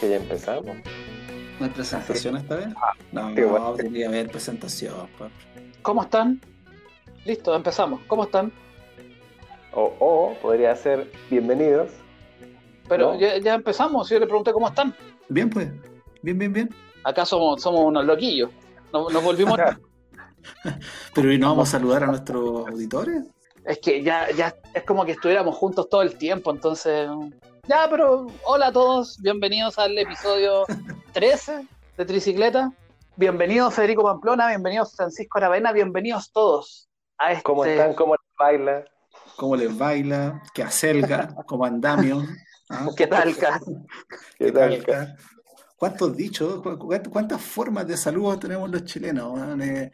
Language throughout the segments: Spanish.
Que ya empezamos. ¿No hay presentación esta vez? No, no, tendría que haber presentación. pues. ¿Cómo están? Listo, empezamos. ¿Cómo están? O, o podría ser bienvenidos. Pero No. ya, ya empezamos. Yo le pregunté cómo están. Bien, pues. Bien, bien, bien. Acá somos, somos unos loquillos. Nos, nos volvimos. Pero ¿y no vamos a saludar a nuestros auditores? es que ya, ya es como que estuviéramos juntos todo el tiempo. Entonces. Ya, pero hola a todos. Bienvenidos al episodio 13 de Tricicleta. Bienvenidos Federico Pamplona. Bienvenidos Francisco Aravena. Bienvenidos todos a este. ¿Cómo están? ¿Cómo les baila? ¿Cómo les baila? ¿Qué acelga? ¿Cómo andamio? ¿Ah? ¿Qué tal, Ca? ¿Qué tal? calca? ¿Cuántos dichos? cu- cu- ¿Cuántas formas de saludos tenemos los chilenos? Eh,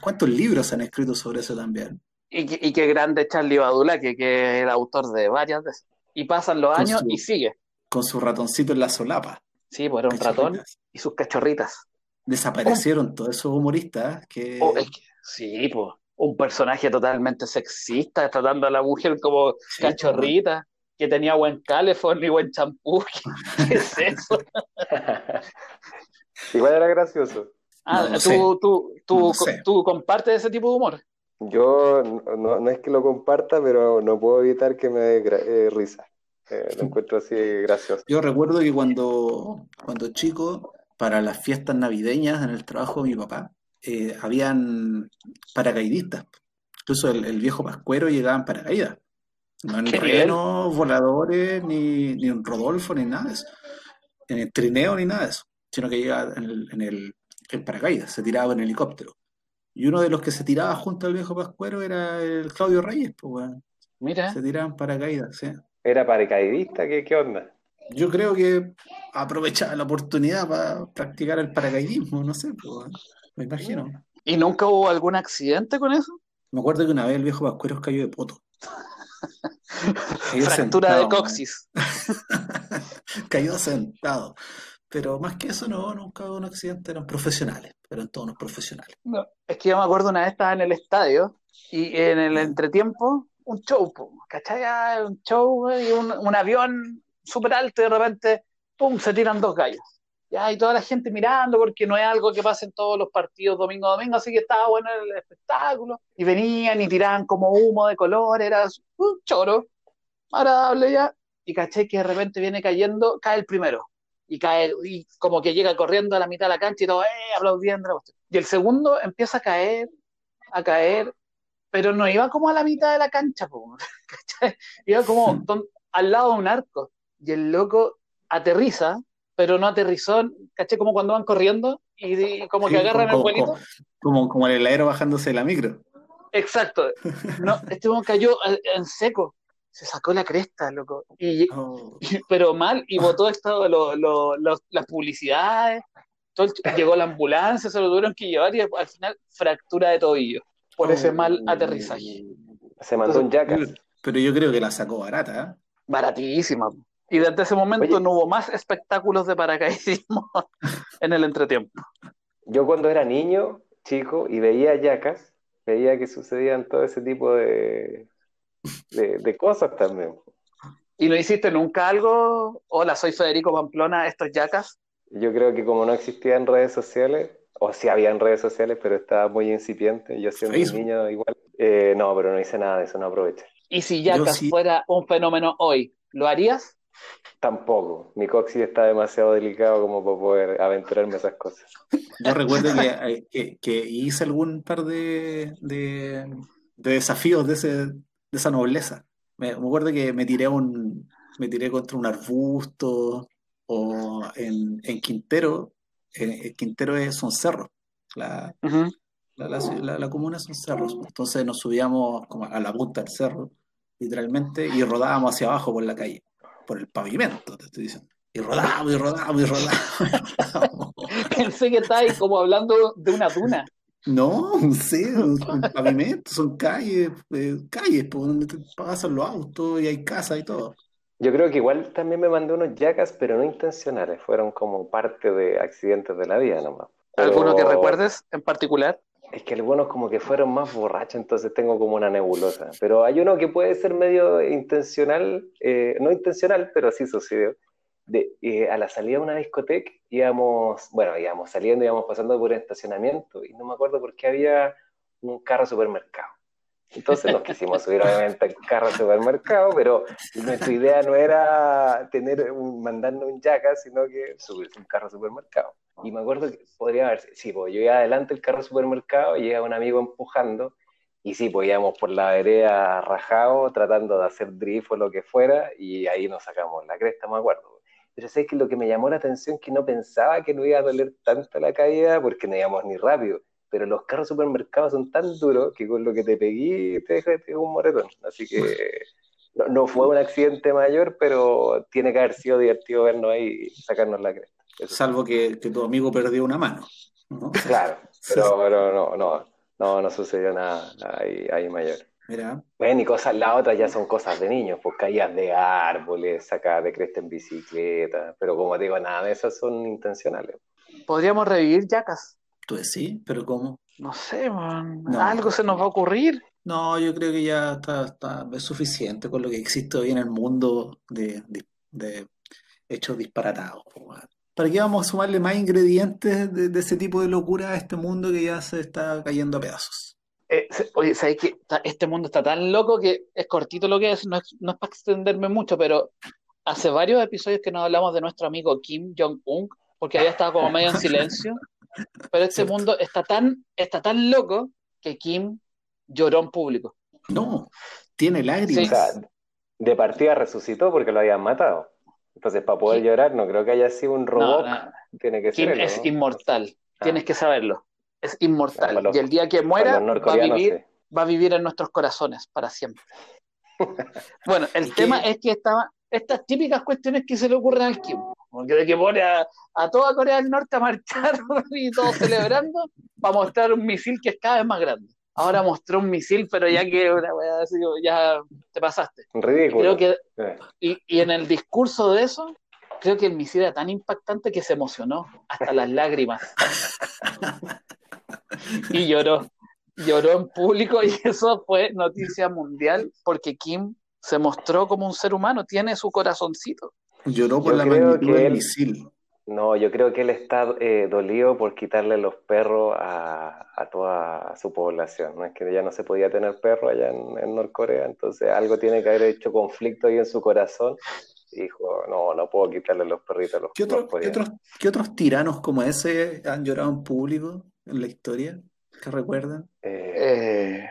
¿Cuántos libros se han escrito sobre eso también? Y, qué- y qué grande Charlie Badula, que, que es el autor de varias de esas. Y pasan los Con años su- y sigue. Con su ratoncito en la solapa. Sí, pues era un ratón y sus cachorritas. Desaparecieron todos esos humoristas que... Oh, es que- sí, pues. Un personaje totalmente sexista, tratando a la mujer como Sí, cachorrita, que tenía buen calefón y buen champú. ¿Qué es eso? Igual era gracioso. Ah, No, no tú, tú, tú, No tú compartes ese tipo de humor. Yo no, no- es que lo comparta, pero no puedo evitar que me dé eh, risa. Eh, lo encuentro así gracioso. Yo recuerdo que cuando, cuando chico, para las fiestas navideñas en el trabajo de mi papá, eh, habían paracaidistas. Incluso el, el viejo Pascuero llegaba en paracaídas. No en ¿Qué renos, voladores, ni, ni en Rodolfo, ni nada de eso. En el trineo, ni nada de eso. Sino que llegaba en el, en el en paracaídas, se tiraba en helicóptero. Y uno de los que se tiraba junto al viejo Pascuero era el Claudio Reyes, pues, weón. Mira, Se tiraban paracaídas, sí. ¿Era paracaidista? ¿Qué, qué onda? Yo creo que aprovechaba la oportunidad para practicar el paracaidismo, no sé, pues, me imagino. ¿y nunca hubo algún accidente con eso? Me acuerdo que una vez el viejo Pascuero cayó de poto. Cayó Fractura sentado, de coxis. Cayó sentado. Pero más que eso, no, nunca hubo un accidente, eran profesionales, eran todos unos profesionales. No, es que yo me acuerdo una vez estaba en el estadio y en el entretiempo, un show, ¿cachai? Ah, Un show y un, un avión súper alto y de repente, ¡pum!, se tiran dos gallos. Ya, y toda la gente mirando porque no es algo que pasa en todos los partidos domingo a domingo, así que estaba bueno el espectáculo. Y venían y tiraban como humo de color, era un choro, agradable ya. Y caché que de repente viene cayendo, cae el primero. Y cae, y como que llega corriendo a la mitad de la cancha y todo, ¡eh! aplaudiendo. Y el segundo empieza a caer, a caer, pero no iba como a la mitad de la cancha, po. Iba como don- al lado de un arco. Y el loco aterriza, pero no aterrizó, ¿cachai? Como cuando van corriendo y, y como que agarran el como, vuelito. como, el heladero bajándose de la micro. Exacto. No, este cayó en en seco. Se sacó la cresta, loco. Y, Oh, pero mal, y botó esto, lo- lo- los- las publicidades. Todo el- llegó la ambulancia, se lo tuvieron que llevar y al final fractura de tobillo por ese Oh. mal aterrizaje. Se mandó un yacas. pero yo creo que la sacó barata, ¿eh? Baratísima. Y desde ese momento Oye. no hubo más espectáculos de paracaidismo en el entretiempo. Yo cuando era niño, chico, y veía yacas, veía que sucedían todo ese tipo de, de, de cosas también. ¿Y no hiciste nunca algo? Hola, soy Federico Pamplona, estos yacas. Yo creo que como no existían redes sociales, o sí habían redes sociales, pero estaba muy incipiente, yo siendo un niño igual, eh, no, pero no hice nada de eso, no aproveché. ¿Y si yacas sí. fuera un fenómeno hoy, lo harías? Tampoco, mi coxis está demasiado delicado como para poder aventurarme a esas cosas. Yo recuerdo que, eh, que, que hice algún par de, de, de desafíos de, ese, de esa nobleza. Me, me acuerdo que me tiré un, me tiré contra un arbusto o en, en Quintero. eh, el Quintero es un cerro. La, Ujú. la, la, la- la comuna son cerros. Entonces nos subíamos como a la punta del cerro, literalmente, y rodábamos hacia abajo por la calle, por el pavimento, te estoy diciendo. Y rodábamos y rodábamos y rodábamos. Pensé que estáis como hablando de una duna. No, sí, son pavimentos, son calles, eh, calles por donde te pasan los autos y hay casas y todo. Yo creo que igual también me mandé unos yacas, pero no intencionales, fueron como parte de accidentes de la vida nomás. Pero ¿Alguno que recuerdes en particular? Es que algunos como que fueron más borrachos, entonces tengo como una nebulosa. Pero hay uno que puede ser medio intencional, eh, no intencional, pero sí sucedió. De, eh, a la salida de una discoteca íbamos, bueno, íbamos saliendo, íbamos pasando por un estacionamiento y no me acuerdo por qué había un carro supermercado. Entonces nos quisimos subir obviamente al carro supermercado, pero nuestra idea no era tener un, mandarnos un yaca, sino que subirse un carro supermercado. Y me acuerdo que podría haber, sí, pues yo iba adelante el carro supermercado y llega un amigo empujando, y sí, pues íbamos por la vereda rajado, tratando de hacer drift o lo que fuera, y ahí nos sacamos la cresta, me acuerdo. Pero sé que lo que me llamó la atención que no pensaba que no iba a doler tanto la caída porque no íbamos ni rápido. Pero los carros supermercados son tan duros que con lo que te pegué te deja un moretón. Así que no, no, fue un accidente mayor, pero tiene que haber sido divertido vernos ahí y sacarnos la cresta. Salvo que, que, tu amigo perdió una mano. ¿no? Claro, pero, pero, no, no, no, no sucedió nada ahí, ahí mayor. Mira. Bueno, y cosas, las otras ya son cosas de niños, pues caídas de árboles, sacadas de cresta en bicicleta, pero como digo, nada de esas son intencionales. Podríamos revivir yacas. Tú sí, pero ¿cómo? No sé, man. No. Algo se nos va a ocurrir. No, yo creo que ya está, está es suficiente con lo que existe hoy en el mundo de, de, de hechos disparatados. ¿Para qué vamos a sumarle más ingredientes de, de, ese tipo de locura a este mundo que ya se está cayendo a pedazos? Eh, oye, ¿sabes qué? Este mundo está tan loco que es cortito lo que es, no es, no es para extenderme mucho, pero hace varios episodios que nos hablamos de nuestro amigo Kim Jong-un, porque había estado como medio en silencio, pero este ¿Cierto? mundo está tan, está tan loco que Kim lloró en público. No, tiene lágrimas. Sí. O sea, de partida resucitó porque lo habían matado. Entonces, para poder Kim, llorar, no creo que haya sido un robot. No, no. Tiene que Kim ser. es ¿no? inmortal. Ah. Tienes que saberlo. Es inmortal. Los, y el día que muera, va a, vivir, sí. va a vivir en nuestros corazones para siempre. bueno, el tema qué? es que estaba, estas típicas cuestiones que se le ocurren al Kim, de que pone a, a, toda Corea del Norte a marchar y todos celebrando para mostrar un misil que es cada vez más grande. Ahora mostró un misil, pero ya que ya te pasaste. Ridículo. Creo que, y, y en el discurso de eso, creo que el misil era tan impactante que se emocionó hasta las lágrimas. y lloró. Lloró en público y eso fue noticia mundial porque Kim se mostró como un ser humano, tiene su corazoncito. Lloró por Yo la magnitud del él, misil. No, yo creo que él está eh, dolido por quitarle los perros a, a, toda su población. ¿no? Es que ya no se podía tener perros allá en, en Norcorea, entonces algo tiene que haber hecho conflicto ahí en su corazón dijo, no, no puedo quitarle los perritos a los, ¿Qué, otro, ¿qué, otros, ¿Qué otros tiranos como ese han llorado en público en la historia? ¿Qué recuerdan? Eh,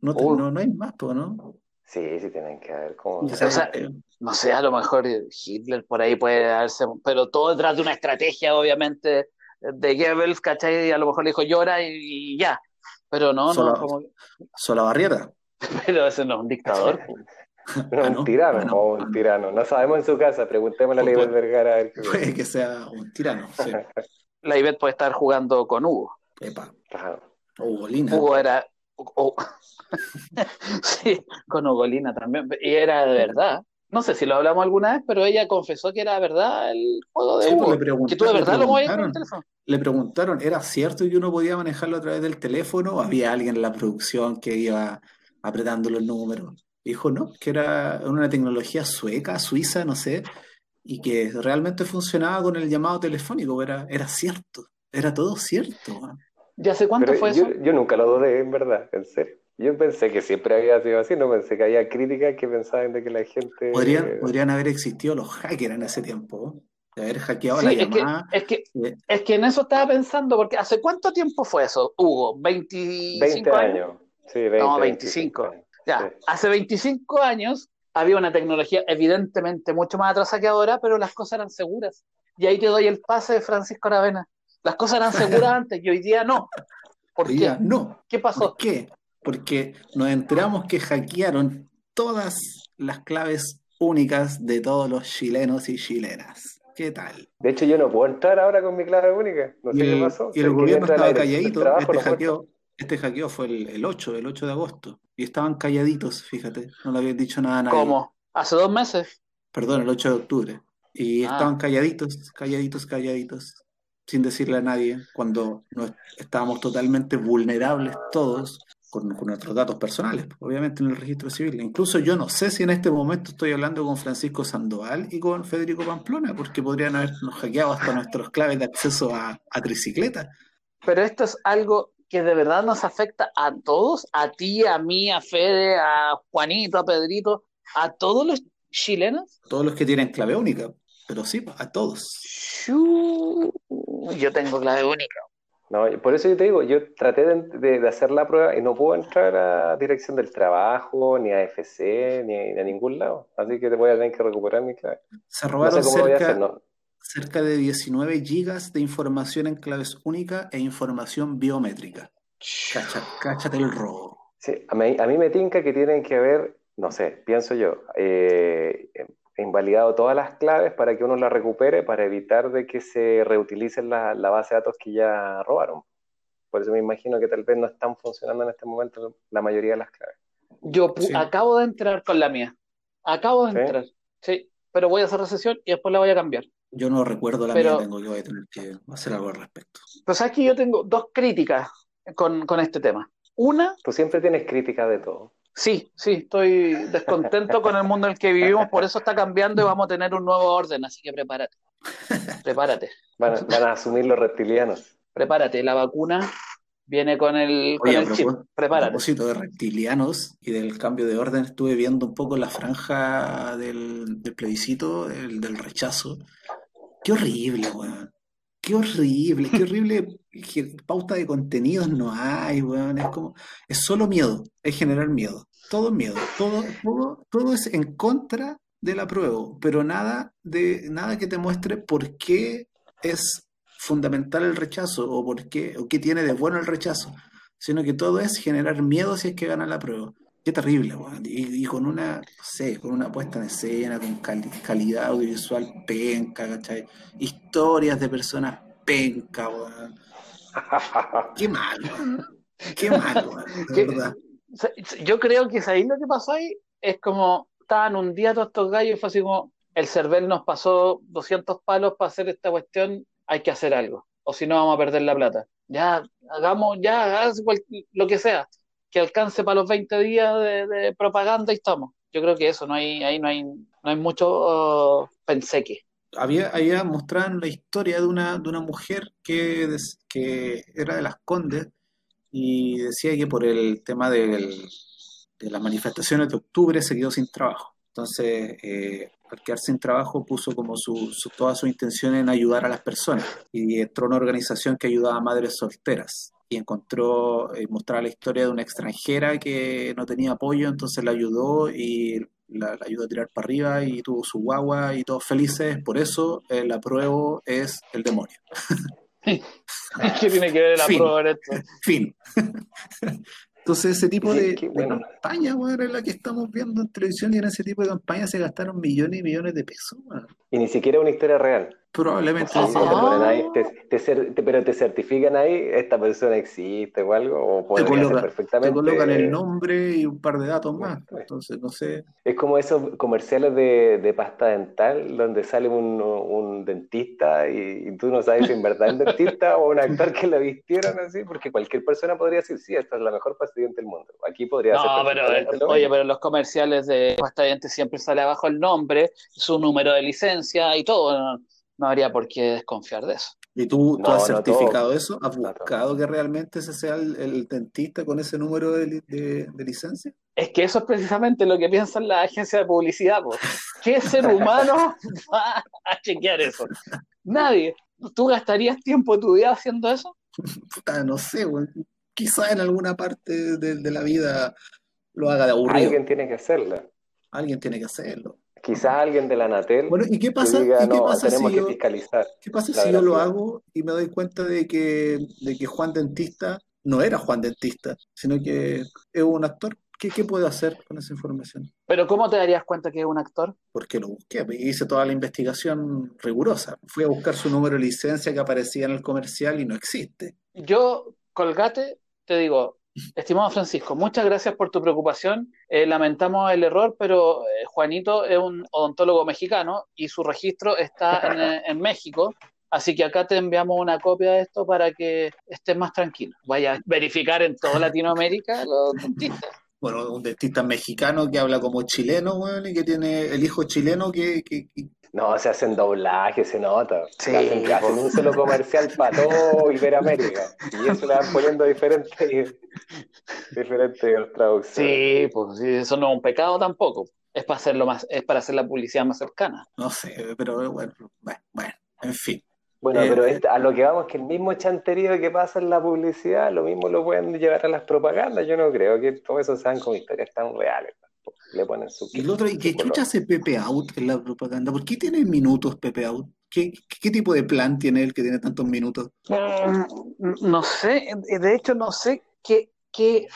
no, te, uh, no, no, hay más, ¿no? Sí, sí tienen que haber como... O sea, eh, no sé, a lo mejor Hitler por ahí puede darse, pero todo detrás de una estrategia, obviamente, de Goebbels, ¿cachai? Y a lo mejor le dijo llora y, y ya. Pero no, Sola, no, como... Sola Barrieta. Pero ese no es un dictador. No, ah, no, un tirano, ah, no, o un tirano. No sabemos en su casa, preguntémosle a Ivette Vergara. A ver qué puede que sea un tirano, sí. La Ivette puede estar jugando con Hugo. Epa. Ajá. Ugolina. Hugo era... Oh. sí, con Ugolina también. Y era de verdad. No sé si lo hablamos alguna vez, pero ella confesó que era verdad el juego de sí, Hugo. Pues que tú de verdad lo movías con el teléfono. Le preguntaron, ¿era cierto que uno podía manejarlo a través del teléfono? ¿O había alguien en la producción que iba apretando los números? Dijo, no, que era una tecnología sueca, suiza, no sé, y que realmente funcionaba con el llamado telefónico, era, era cierto, era todo cierto. Man. ¿Ya hace cuánto Pero fue yo, eso? Yo nunca lo dudé, en verdad, en serio. Yo pensé que siempre había sido así, no pensé que había críticas que pensaban de que la gente... Podrían, podrían haber existido los hackers en ese tiempo, de haber hackeado sí, la es llamada. Que, es, que, eh. es que en eso estaba pensando, porque ¿hace cuánto tiempo fue eso, Hugo? ¿25 20 años? años. Sí, 20, no, 25. 25 años. Ya, sí. hace 25 años había una tecnología evidentemente mucho más atrasada que ahora, pero las cosas eran seguras. Y ahí te doy el pase de Francisco Aravena. Las cosas eran seguras antes y hoy día no. ¿Por hoy qué? Día no. ¿Qué pasó? ¿Por qué? Porque nos enteramos que hackearon todas las claves únicas de todos los chilenos y chilenas. ¿Qué tal? De hecho, yo no puedo entrar ahora con mi clave única. No sé y qué pasó. Y el gobierno estaba calladito. Trabajo, este hackeo, este hackeo fue el, el, 8, el 8 de agosto. Y estaban calladitos, fíjate. No le habían dicho nada a nadie. ¿Cómo? ¿Hace dos meses? Perdón, el 8 de octubre. Y ah. estaban calladitos, calladitos, calladitos. Sin decirle a nadie, cuando estábamos totalmente vulnerables todos con, nuestros datos personales, obviamente en el registro civil. Incluso yo no sé si en este momento estoy hablando con Francisco Sandoval y con Federico Pamplona, porque podrían habernos hackeado hasta nuestros claves de acceso a, a tricicleta. Pero esto es algo que de verdad nos afecta a todos, a ti, a mí, a Fede, a Juanito, a Pedrito, a todos los chilenos. Todos los que tienen clave única, pero sí, a todos. Yo tengo clave única. No, por eso yo te digo, yo traté de, hacer la prueba y no puedo entrar a Dirección del Trabajo, ni a FC, ni a, ningún lado. Así que te voy a tener que recuperar mi clave. Se robaron cerca, de 19 gigas de información en claves únicas e información biométrica. cáchate el robo. Sí, a mí, a mí me tinca que tienen que haber, no sé, pienso yo, eh, invalidado todas las claves para que uno las recupere para evitar de que se reutilicen la, base de datos que ya robaron. Por eso me imagino que tal vez no están funcionando en este momento la mayoría de las claves. Yo acabo de entrar con la mía. Acabo de entrar. Sí, pero voy a hacer recesión y después la voy a cambiar. Yo no recuerdo la mía, tengo que tener que hacer algo al respecto. Pues aquí yo tengo dos críticas con, con este tema. Una. Tú siempre tienes críticas de todo. Sí, sí, estoy descontento con el mundo en el que vivimos, por eso está cambiando y vamos a tener un nuevo orden, así que prepárate. Prepárate. Van a, asumir los reptilianos. Prepárate, la vacuna viene con el, chip. Prepárate. A propósito de reptilianos y del cambio de orden, estuve viendo un poco la franja del, plebiscito, del rechazo. Qué horrible, weón. Qué horrible, qué horrible pauta de contenidos no hay, weón. Es como, es solo miedo, es generar miedo. Todo miedo, todo, todo, todo es en contra de la prueba, pero nada de, nada que te muestre por qué es fundamental el rechazo o por qué, o qué tiene de bueno el rechazo, sino que todo es generar miedo si es que gana la prueba. Qué terrible, weón. Y, con una, no sé, con una puesta en escena, con calidad audiovisual penca, ¿cachai? Historias de personas penca, weón. Qué mal, Qué mal, weón. verdad. Yo creo que ahí lo que pasó ahí es como estaban un día todos estos gallos y fue así como el CERVEL nos pasó 200 palos para hacer esta cuestión, hay que hacer algo, o si no vamos a perder la plata. Ya, hagamos, ya, haz lo que sea que alcance para los 20 días de, propaganda y estamos. Yo creo que eso, no hay, ahí no hay, no hay mucho uh, penseque. Había, había mostrado la historia de una, de una mujer que, que era de las Condes y decía que por el tema de las manifestaciones de octubre se quedó sin trabajo. Entonces, eh, al quedarse sin trabajo, puso como su, toda su intención en ayudar a las personas y entró una organización que ayudaba a madres solteras y encontró, eh, mostrar la historia de una extranjera que no tenía apoyo, entonces la ayudó y la, ayudó a tirar para arriba y tuvo su guagua y todos felices, por eso el apruebo es el demonio. ¿Qué tiene que ver el apruebo en esto? Fin. Entonces ese tipo de, campaña, bueno, es la que estamos viendo en televisión y en ese tipo de campaña se gastaron millones y millones de pesos. Y ni siquiera una historia real. Probablemente sí. pero te certifican ahí, esta persona existe o algo, o puede ser perfectamente. Te colocan el nombre y un par de datos más. Entonces, no sé. Es como esos comerciales de, pasta dental donde sale un, dentista y, tú no sabes si en verdad es un dentista o un actor que lo vistieron así, porque cualquier persona podría decir, sí, esta es la mejor pasta del mundo. Aquí podría no, ser. pero, oye, pero los comerciales de pasta de dientes siempre sale abajo el nombre, su número de licencia y todo no habría por qué desconfiar de eso. ¿Y tú, has certificado eso? ¿Has buscado que realmente ese sea el, dentista con ese número de, licencia? Es que eso es precisamente lo que piensan las agencias de publicidad. ¿Qué ser humano va a chequear eso? Nadie. ¿Tú gastarías tiempo de tu vida haciendo eso? no sé, quizá en alguna parte de, la vida lo haga de aburrido. Alguien tiene que hacerlo. Alguien tiene que hacerlo. Quizás alguien de la Natel bueno, ¿y qué pasa, ¿y qué pasa si yo, ¿Qué pasa si yo lo hago y me doy cuenta de que, de que Juan Dentista no era Juan Dentista, sino que es un actor? ¿Qué, ¿Qué puedo hacer con esa información? ¿Pero cómo te darías cuenta que es un actor? Porque lo busqué, hice toda la investigación rigurosa. Fui a buscar su número de licencia que aparecía en el comercial y no existe. Yo, Colgate, te digo, Estimado Francisco, muchas gracias por tu preocupación. Eh, lamentamos el error, pero eh, Juanito es un odontólogo mexicano y su registro está en, México Así que acá te enviamos una copia de esto para que estés más tranquilo. Vaya a verificar en toda Latinoamérica los dentistas. Bueno, un dentista mexicano que habla como chileno, weón, y que tiene el hijo chileno que, que- que- No, se hacen doblajes, se nota. Sí, hacen, hacen un solo comercial para todo Iberoamérica. Y eso le van poniendo diferentes, diferentes traducciones. Sí, pues sí, eso no es un pecado tampoco. Es para hacerlo más, es para hacer la publicidad más cercana. no sé, pero bueno, bueno, bueno, en fin. Bueno, Eh, pero este- a lo que vamos, que el mismo chanterío que pasa en la publicidad, lo mismo lo pueden llevar a las propagandas. Yo no creo que todo eso sean como historias tan reales. Le ponen su... Y el otro, ¿y qué chucha hace Pepe Out en la propaganda? ¿Por qué tiene minutos Pepe Out? ¿Qué, qué, tipo de plan tiene él que tiene tantos minutos? Mm, No sé, de hecho no sé qué, qué,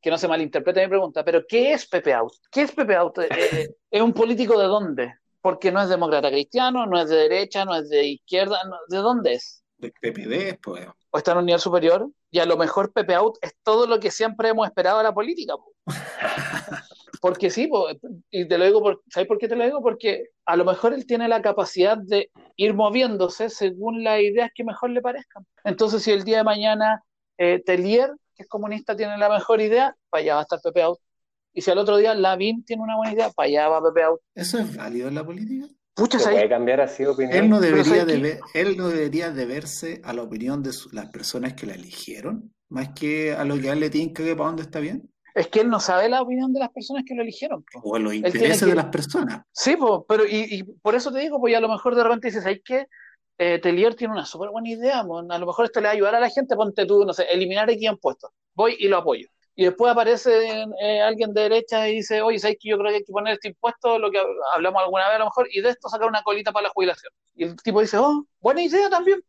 que no se malinterprete mi pregunta, pero ¿qué es Pepe Out? ¿Qué es Pepe Out? Eh, eh, ¿Es un político de dónde? Porque no es demócrata cristiano, no es de derecha, no es de izquierda, no- ¿de dónde es? De PPD, pues. ¿O está en un nivel superior? Y a lo mejor Pepe Out es todo lo que siempre hemos esperado de la política. po. Porque sí, y te lo digo, por, ¿sabes por qué te lo digo? Porque a lo mejor él tiene la capacidad de ir moviéndose según las ideas que mejor le parezcan. Entonces, si el día de mañana eh, Telier, que es comunista, tiene la mejor idea, para allá va a estar Pepe Out. Y si al otro día Lavín tiene una buena idea, para allá va Pepe Out. ¿Eso es válido en la política? Pucha, ¿Se ¿sabes? puede cambiar así de opinión? Él no debería, debe- él no debería deberse a la opinión de su- las personas que la eligieron, más que a lo que a él le tinca que para dónde está bien, Es que él no sabe la opinión de las personas que lo eligieron. po. o a los intereses que- de las personas. Sí, po, pero y, y por eso te digo, pues a lo mejor de repente dices, ¿sabes qué? Eh, Telier tiene una súper buena idea, po, a lo mejor esto le va a ayudar a la gente, ponte tú, no sé, eliminar X impuestos. Voy y lo apoyo. Y después aparece eh, alguien de derecha y dice, oye, ¿sabes qué? Yo creo que hay que poner este impuesto, lo que hablamos alguna vez a lo mejor, y de esto sacar una colita para la jubilación. Y el tipo dice, oh, buena idea también.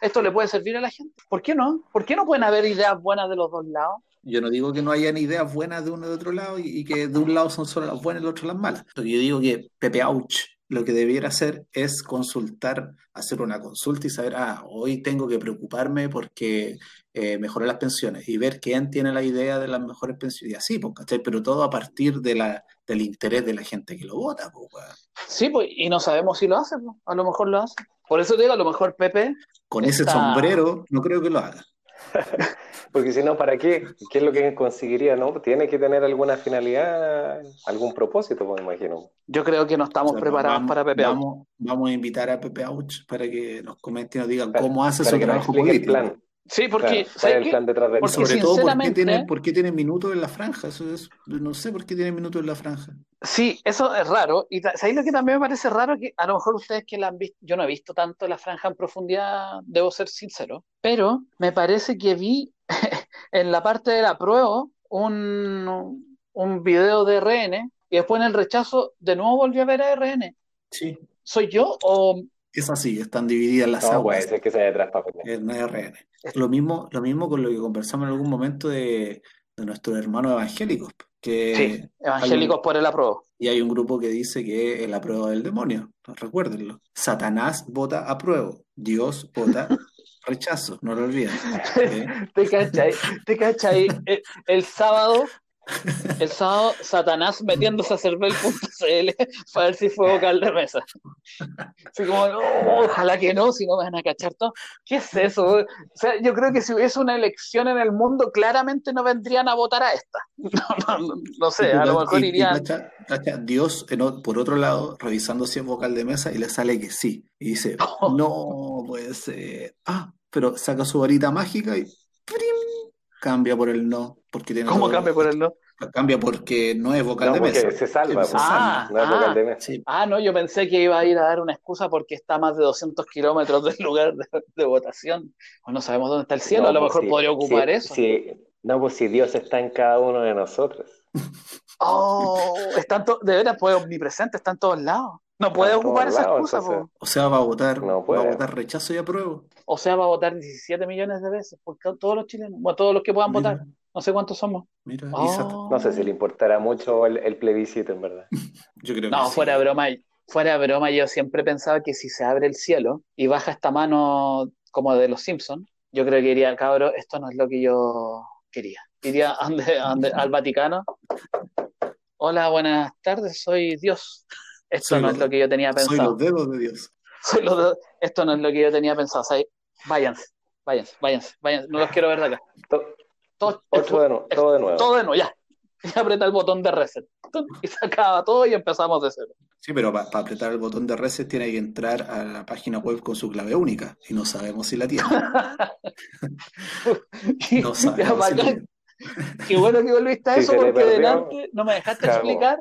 Esto le puede servir a la gente. ¿Por qué no? ¿Por qué no pueden haber ideas buenas de los dos lados? Yo no digo que no hayan ideas buenas de uno y de otro lado y, que de un lado son solo las buenas y del otro las malas. Que yo digo que Pepe Auch lo que debiera hacer es consultar, hacer una consulta y saber, ah, hoy tengo que preocuparme porque eh, mejoré las pensiones y ver quién tiene la idea de las mejores pensiones. Y así, pues, ¿cachai? Pero todo a partir de la, del interés de la gente que lo vota, pues. Sí, pues, y no sabemos si lo hace, po. a lo mejor lo hace. Por eso te digo, a lo mejor Pepe Con ese Está- sombrero no creo que lo haga. Porque si no, ¿para qué? ¿Qué es lo que conseguiría? ¿No? Tiene que tener alguna finalidad, algún propósito, pues me imagino. Yo creo que no estamos O sea, preparados vamos, para Pepe Out. Vamos, vamos a invitar a Pepe Auch para que nos comente y nos diga Para- cómo hace su trabajo explique el político. plan. Sí, porque, Claro, ¿cuál ¿sabes es el plan detrás Porque sobre todo, ¿por qué sinceramente- tiene, por qué minutos en la franja? Eso es, no sé por qué tiene minutos en la franja. Sí, eso es raro. Y ¿sabéis lo que también me parece raro? Que a lo mejor ustedes que la han visto, yo no he visto tanto la franja en profundidad, debo ser sincero, pero me parece que vi en la parte de la prueba un, un video de RN y después en el rechazo de nuevo volví a ver a RN. Sí. ¿Soy yo o Es así, están divididas las No, aguas puede ser que sea detrás para pelear. en RN. Lo mismo, lo mismo con lo que conversamos en algún momento de, de nuestros hermanos evangélicos, que sí, evangélicos por el apruebo? y hay un grupo que dice que es la prueba del demonio, recuérdenlo. Satanás vota apruebo, Dios vota rechazo, no lo olviden. ¿eh? ¿Te cachai? ¿Te cachai? El, el sábado, el sábado, Satanás metiéndose a cervel.cl para ver si fue vocal de mesa. Así como, ojalá que no, si no me van a cachar todo. ¿Qué es eso? O sea, yo creo que si hubiese una elección en el mundo, claramente no vendrían a votar a esta. No, no, no, no sé, a lo mejor Y- y irían. cacha- cacha, Dios, por otro lado, revisando si es vocal de mesa y le sale que sí. Y dice, Oh. no puede ser. Ah, pero saca su varita mágica y ¡prim! cambia por el no. Porque tiene ¿Cómo todo- cambia por el no? Cambia porque no es vocal No, de porque mesa. se salva, se pues. Ah, salva. No es ah. vocal de mesa. Sí. Ah, no, yo pensé que iba a ir a dar una excusa porque está a más de 200 kilómetros del lugar de, de votación. O no sabemos dónde está el cielo, No, a lo pues mejor sí, podría ocupar sí, eso. sí. No, pues si Dios está en cada uno de nosotros. Oh, están to- de veras, pues omnipresente, está en todos lados. No puede ocupar esa lados, excusa, entonces. O sea, va a votar, No va puede. a votar rechazo y apruebo. O sea, va a votar 17 millones de veces, porque todos los chilenos, bueno, todos los que puedan Mira. votar, no sé cuántos somos. Mira, Oh. No sé si le importará mucho el, el plebiscito, en verdad. yo creo que No, sí. fuera de broma, fuera de broma, yo siempre pensaba que si se abre el cielo y baja esta mano como de los Simpsons, yo creo que iría, cabrón, esto no es lo que yo quería. Iría a donde- a donde- al Vaticano. Hola, buenas tardes, soy Dios. Esto Soy no los- es lo que yo tenía Soy pensado. los dedos de Dios. Soy los Esto no es lo que yo tenía pensado. ¿sabes? Váyanse, váyanse, váyanse, váyanse. No los quiero ver de acá. To- Todo, Otro de nuevo, todo de nuevo. todo de nuevo, ya. Y aprieta el botón de reset. Y se acaba todo y empezamos de cero. Sí, pero para apretar el botón de reset tiene que entrar a la página web con su clave única y no sabemos si la tiene. No sabemos si la bacán. tiene. Qué bueno que volviste a Sí, eso le porque perdió. delante no me dejaste Claro. explicar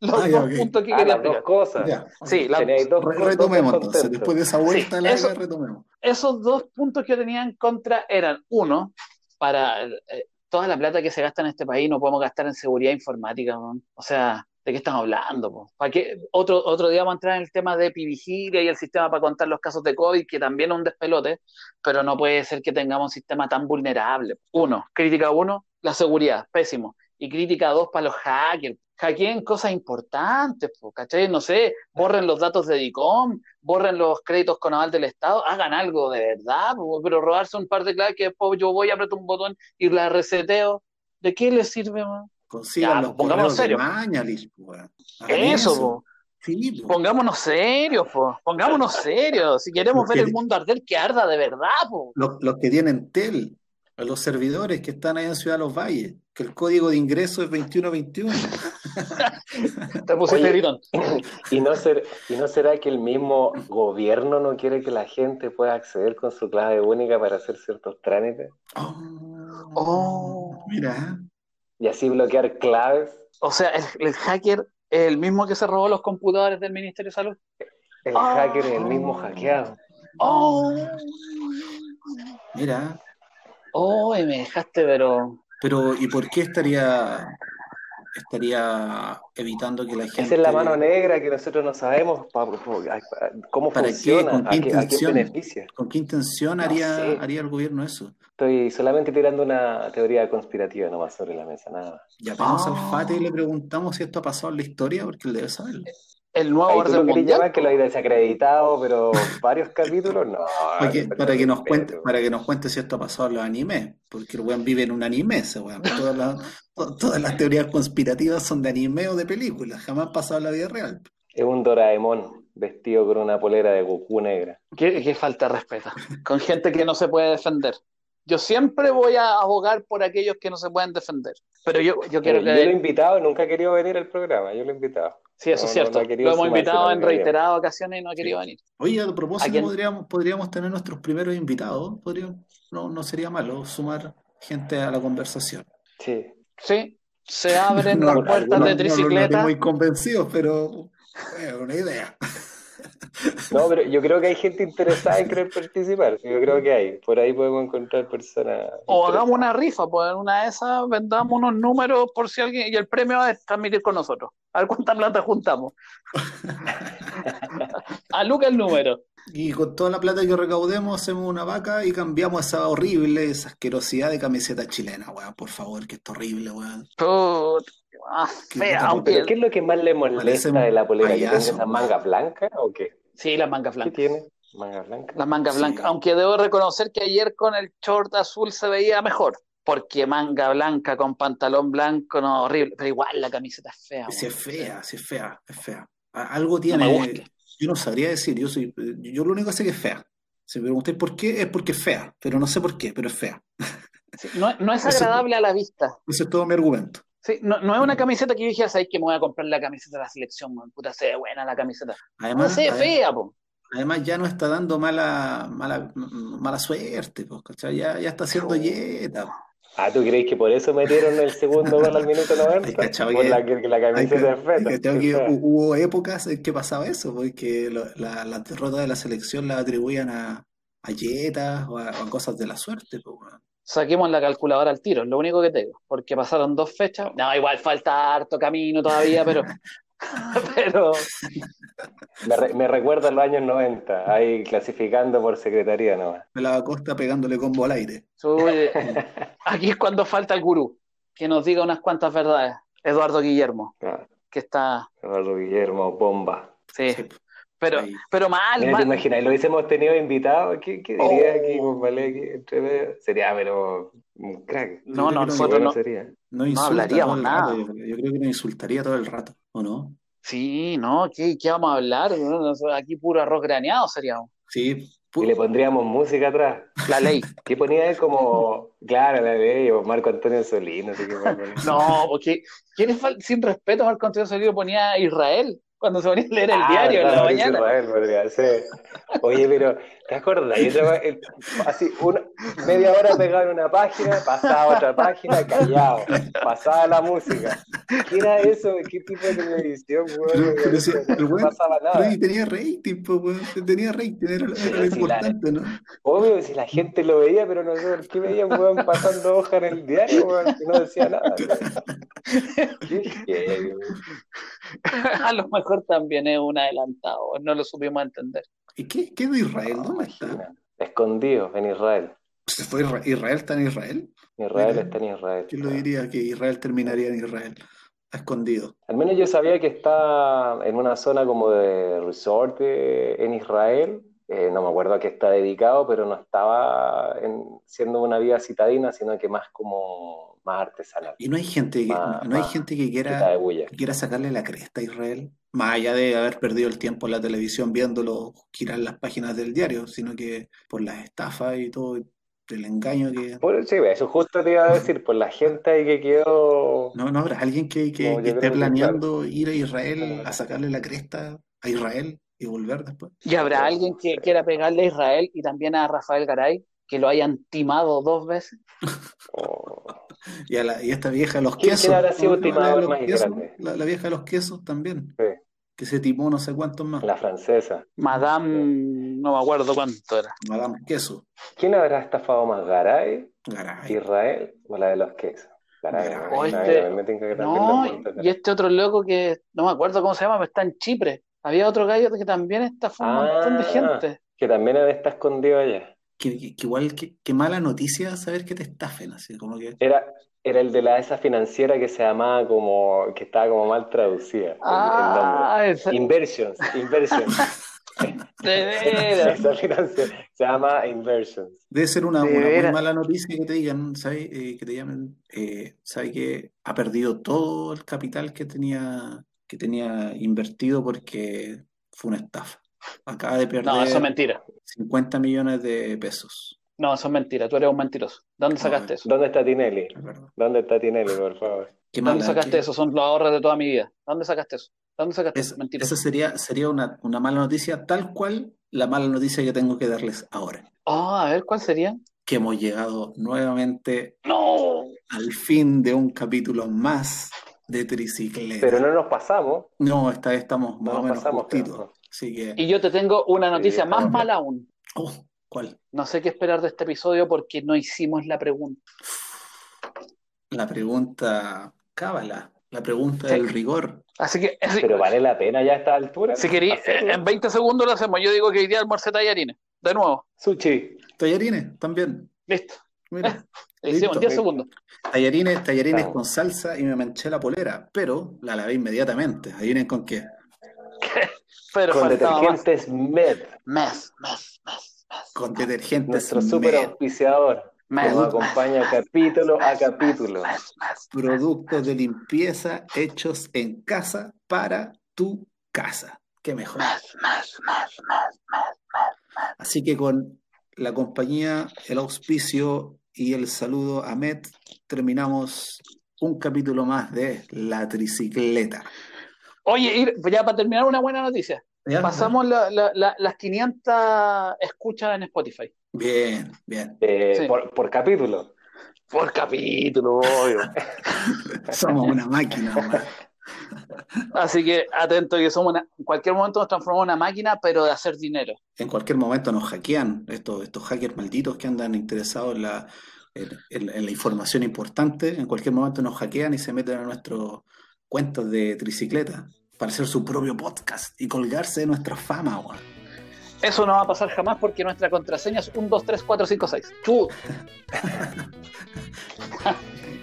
los Ah, dos puntos que Ah, quería las dos explicar. cosas. Ya. Sí, la- dos, Re- dos retomemos entonces. Después de esa vuelta Sí, larga, eso- retomemos. esos dos puntos que yo tenía en contra eran, uno, para eh, toda la plata que se gasta en este país no podemos gastar en seguridad informática. O sea, ¿de qué estamos hablando? po? ¿Para qué? Otro, otro día vamos a entrar en el tema de Pivigilia y el sistema para contar los casos de COVID, que también es un despelote, pero no puede ser que tengamos un sistema tan vulnerable. Uno, crítica uno, la seguridad, pésimo. Y crítica dos para los hackers. Hackeen cosas importantes, po, ¿cachai? No sé, borren los datos de DICOM, borren los créditos con aval del Estado, hagan algo de verdad, po, pero robarse un par de claves que después yo voy, aprieto un botón y la reseteo, ¿de qué les sirve, man? Consigan Ya, los pongámonos serios. Eso, po. Sí, po. pongámonos serios, po. pongámonos serios, si queremos ver el mundo arder, que arda de verdad, po. Los, los que tienen TEL, los servidores que están ahí en Ciudad de los Valles, que el código de ingreso es 2121. Te pusiste Oye. ¿Y no, ser, ¿Y no será que el mismo gobierno no quiere que la gente pueda acceder con su clave única para hacer ciertos trámites? Oh, Oh. Mira, Y así bloquear claves. O sea, el, el hacker es el mismo que se robó los computadores del Ministerio de Salud. El hacker es el mismo hackeado. Oh, mira. oh, y me dejaste, pero Pero, ¿y por qué estaría estaría evitando que la gente Esa es la mano negra que nosotros no sabemos cómo ¿Para qué? funciona, ¿Con a, qué qué, a intención? beneficia. ¿Con qué intención No haría, sé. haría el gobierno eso? Estoy solamente tirando una teoría conspirativa nomás sobre la mesa, nada. Llamamos Ah. al FATE y le preguntamos si esto ha pasado en la historia, porque él debe saberlo. El nuevo Ahí orden mundial. llamar que lo hay desacreditado, pero varios capítulos, no. Para que, no, para que nos no, cuente, para que nos cuente si esto ha pasado en los animes, porque el weón vive en un anime, ese weón. Todas las, to- todas las teorías conspirativas son de anime o de películas, jamás han pasado en la vida real. Es un Doraemon vestido con una polera de Goku negra. Qué, qué falta de respeto. Con gente que no se puede defender. Yo siempre voy a abogar por aquellos que no se pueden defender. Pero yo, yo quiero Pero yo lo he que. invitado, nunca ha querido venir al programa, yo lo he invitado. Sí, eso no, es cierto. no ha Lo querido hemos invitado no en reiteradas ocasiones y no ha querido venir. Oye, a ¿A propósito, podríamos, podríamos tener nuestros primeros invitados, podríamos, no, no sería malo sumar gente a la conversación. Sí. Sí, se abren No, las no, puertas no, de no, no, tricicleta. No, muy convencidos, pero es una idea. No, pero yo creo que hay gente interesada en querer participar. Yo creo que hay. Por ahí podemos encontrar personas. O hagamos una rifa, pues en una de esas vendamos unos números por si alguien. Y el premio es transmitir con nosotros. A ver cuánta plata juntamos. A Luca el número. Y con toda la plata que recaudemos hacemos una vaca y cambiamos esa horrible, esa asquerosidad de camiseta chilena, weón, por favor, que es horrible, weón. Ah, Qué fea, aunque- ¿Pero qué es lo que más le molesta Parece de la polera? ¿Que tenga esa manga blanca o qué? Sí, las mangas ¿Qué blancas. tiene? ¿Manga blanca? Las mangas Sí. blancas. Aunque debo reconocer que ayer con el short azul se veía mejor. Porque manga blanca con pantalón blanco, no, horrible. Pero igual la camiseta es fea. Es fea, es fea, es fea. Algo No tiene, me gusta. yo no sabría decir, yo soy, yo lo único que sé que es fea. Si me preguntáis por qué, es porque es fea, pero no sé por qué, pero es fea. Sí, no, no es Eso- agradable a la vista. Ese es todo mi argumento. Sí, no, no es una camiseta que yo dije, ¿sabes que me voy a comprar la camiseta de la selección? man? Puta, se ve buena la camiseta. No Además, se ve fea, po. además ya no está dando mala, mala, mala suerte, pues, ¿cachai? Ya, ya está haciendo Oh. yeta. Ah, ¿tú crees que por eso metieron el segundo gol al minuto 90? Ay, cachao, Por que- la, que, camiseta es feta. que hu- hubo épocas en que pasaba eso, porque lo- la, la derrota de la selección la atribuían a, a yetas o a, cosas de la suerte. pues. Saquemos la calculadora al tiro, es lo único que tengo. Porque pasaron dos fechas. No, igual falta harto camino todavía, pero. pero. Me, re- me recuerda a los años 90, ahí clasificando por secretaría nomás. La Costa pegándole combo al aire. Aquí es cuando falta el gurú, que nos diga unas cuantas verdades. Eduardo Guillermo, Ah, que está. Eduardo Guillermo, bomba. Sí, Sí, pero, ahí. pero mal, Mira, ¿Te mal. imaginas? Lo hubiésemos tenido invitado. ¿Qué, qué diría Oh. aquí con Vale aquí entre medio? Sería, pero un crack. No, no, nosotros no, sería. No insulta hablaríamos nada. rato, yo, creo. Yo creo que nos insultaría todo el rato, ¿o no? Sí, ¿no? ¿Qué, qué vamos a hablar? Aquí puro arroz graneado seríamos. Sí, y le pondríamos música atrás. La ley. ¿Qué ponía él como, claro, la ley, o Marco Antonio Solino. Así que no, porque ¿quién es sin respeto a Marco Antonio Solino ponía Israel? Cuando se ponía a leer el Ah, diario en la verdad, mañana. Israel, ser. Oye, pero ¿te acuerdas? Yo traba- el- así, una, media hora pegado en una página, pasaba otra página, callado, pasaba la música. ¿Qué era eso? ¿Qué tipo de televisión, weón? Pero- pero si el no pasaba Pero nada. y tenía rating, pues, weón. Tenía rating, era, lo- era lo Sí, sí, la- importante, ¿no? Obvio, si la gente lo veía, pero no sé por qué veían, weón, pasando hoja en el diario, weón, que no decía nada. weón. Qué heavy, weón. A lo mejor también es un adelantado, no lo supimos entender. ¿Y qué, qué de Israel? ¿Dónde está? Escondido en Israel. ¿Se fue Isra- Israel está en Israel? Israel Mira. está en Israel. ¿Quién lo diría que Israel terminaría en Israel? A escondido. Al menos yo sabía que está en una zona como de resort eh, en Israel. Eh, no me acuerdo a qué está dedicado, pero no estaba en- siendo una vida citadina, sino que más como más artesanal. Y no hay gente que, Ma- no hay gente que quiera, que quiera sacarle la cresta a Israel, más allá de haber perdido el tiempo en la televisión viéndolo girar las páginas del diario, sino que por las estafas y todo el engaño que... Por, sí, eso justo te iba a decir, por la gente ahí que quedó. No, no habrá alguien que, que- No, que yo esté que, planeando ir a Israel a sacarle la cresta a Israel y volver después. ¿Y habrá alguien que quiera pegarle a Israel y también a Rafael Garay, que lo hayan timado dos veces? oh, Y, a la, y esta vieja de los ¿Quién- quesos. habrá. La de timador los más quesos, grande? La, la vieja de los quesos también, sí, que se timó no sé cuántos más. la francesa. Madame, no me acuerdo cuánto era. Madame Queso. ¿Quién habrá estafado más, Garay, Garay. Israel o la de los quesos? Garay, Garay. O este- No, y este otro loco que no me acuerdo cómo se llama, pero está en Chipre. Había otro gallo que también estafó un montón de Ah. gente. Que también está escondido allá. Que, que- que igual, que, que mala noticia saber que te estafen, así como que... Era, era el de la esa financiera que se llamaba como, que estaba como mal traducida, el, el Ah, ese- nombre. Inversions, Inversions. de veras. Esa financiera se llama Inversions. Debe ser una, De una muy veras. mala noticia que te digan, ¿sabes? Eh, que te llamen, eh, ¿sabes que ha perdido todo el capital que tenía, que tenía invertido porque fue una estafa? Acaba de perder No, eso es mentira. 50 millones de pesos. No, eso es mentira. Tú eres un mentiroso. ¿Dónde sacaste eso? ¿Dónde está Tinelli? ¿Dónde está Tinelli, por favor? Qué ¿Dónde sacaste eso? Son los ahorros de toda mi vida. ¿Dónde sacaste eso? ¿Dónde sacaste es- eso? Esa sería, sería una, una mala noticia, tal cual la mala noticia que tengo que darles ahora. Ah, a ver, ¿cuál sería? Que hemos llegado nuevamente No. al fin de un capítulo más de Tricicleta. Pero no nos pasamos. No, esta vez estamos más No o nos menos pasamos, justitos. Así que, Y yo te tengo una noticia Sí, más estamos- mala aún. oh, ¿cuál? No sé qué esperar de este episodio porque no hicimos la pregunta. La pregunta cábala, la pregunta Sí. del rigor. Así que, Pero vale la pena ya a esta altura. si querí, hacerlo? en 20 segundos lo hacemos. Yo digo que hoy día almuerce tallarines. De nuevo. Sushi. Tallarines, también. Listo. Mira, hicimos Listo. 10 segundos. tallarines, tallarines con salsa y me manché la polera, pero la lavé inmediatamente. Adivinen con qué. Pero Con más. detergentes Med, Más, más, más, más. Con detergentes nuestro super Med, auspiciador, que Más, nos acompaña capítulo a capítulo. más, más, productos de limpieza hechos en casa para tu casa. Qué mejor. más, más, más, más, más. Así que con la compañía, el auspicio y el saludo a Met, terminamos un capítulo más de La Tricicleta. Oye, Ir, ya para terminar, una buena noticia. ¿Ya? Pasamos la- la- la- las 500 escuchas en Spotify. Bien, bien. Eh, Sí. por, por capítulo. Por capítulo, obvio. Somos una máquina. man. Así que atento que somos una, en cualquier momento nos transformamos en una máquina, pero de hacer dinero. En cualquier momento nos hackean estos, estos hackers malditos que andan interesados en la, en, en- en la información importante. En cualquier momento nos hackean y se meten a nuestros cuentos de tricicleta para hacer su propio podcast y colgarse de nuestra fama. weón. Eso no va a pasar jamás porque nuestra contraseña es 1, 2, 3, 4, 5, 6. Chut.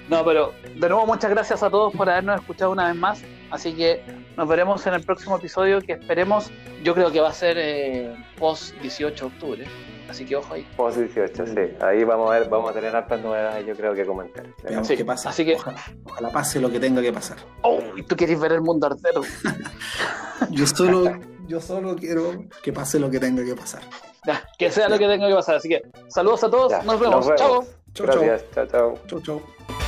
No, pero de nuevo muchas gracias a todos por habernos escuchado una vez más. Así que nos veremos en el próximo episodio que esperemos, yo creo que va a ser eh, post 18 de octubre. Así que ojo ahí. Post 18, sí. Ahí vamos a ver, vamos a tener hartas novedades, yo creo que comentar. Veamos Sí, qué pasa. así que- Ojalá, ojalá pase lo que tenga que pasar. Oh, y tú quieres ver el mundo arder. Yo solo, yo solo quiero que pase lo que tenga que pasar. Ya, que sea lo que tenga que pasar. Así que saludos a todos. Ya, nos vemos. Chao. Chau, chau. Gracias, chao, chao. Chau, chau.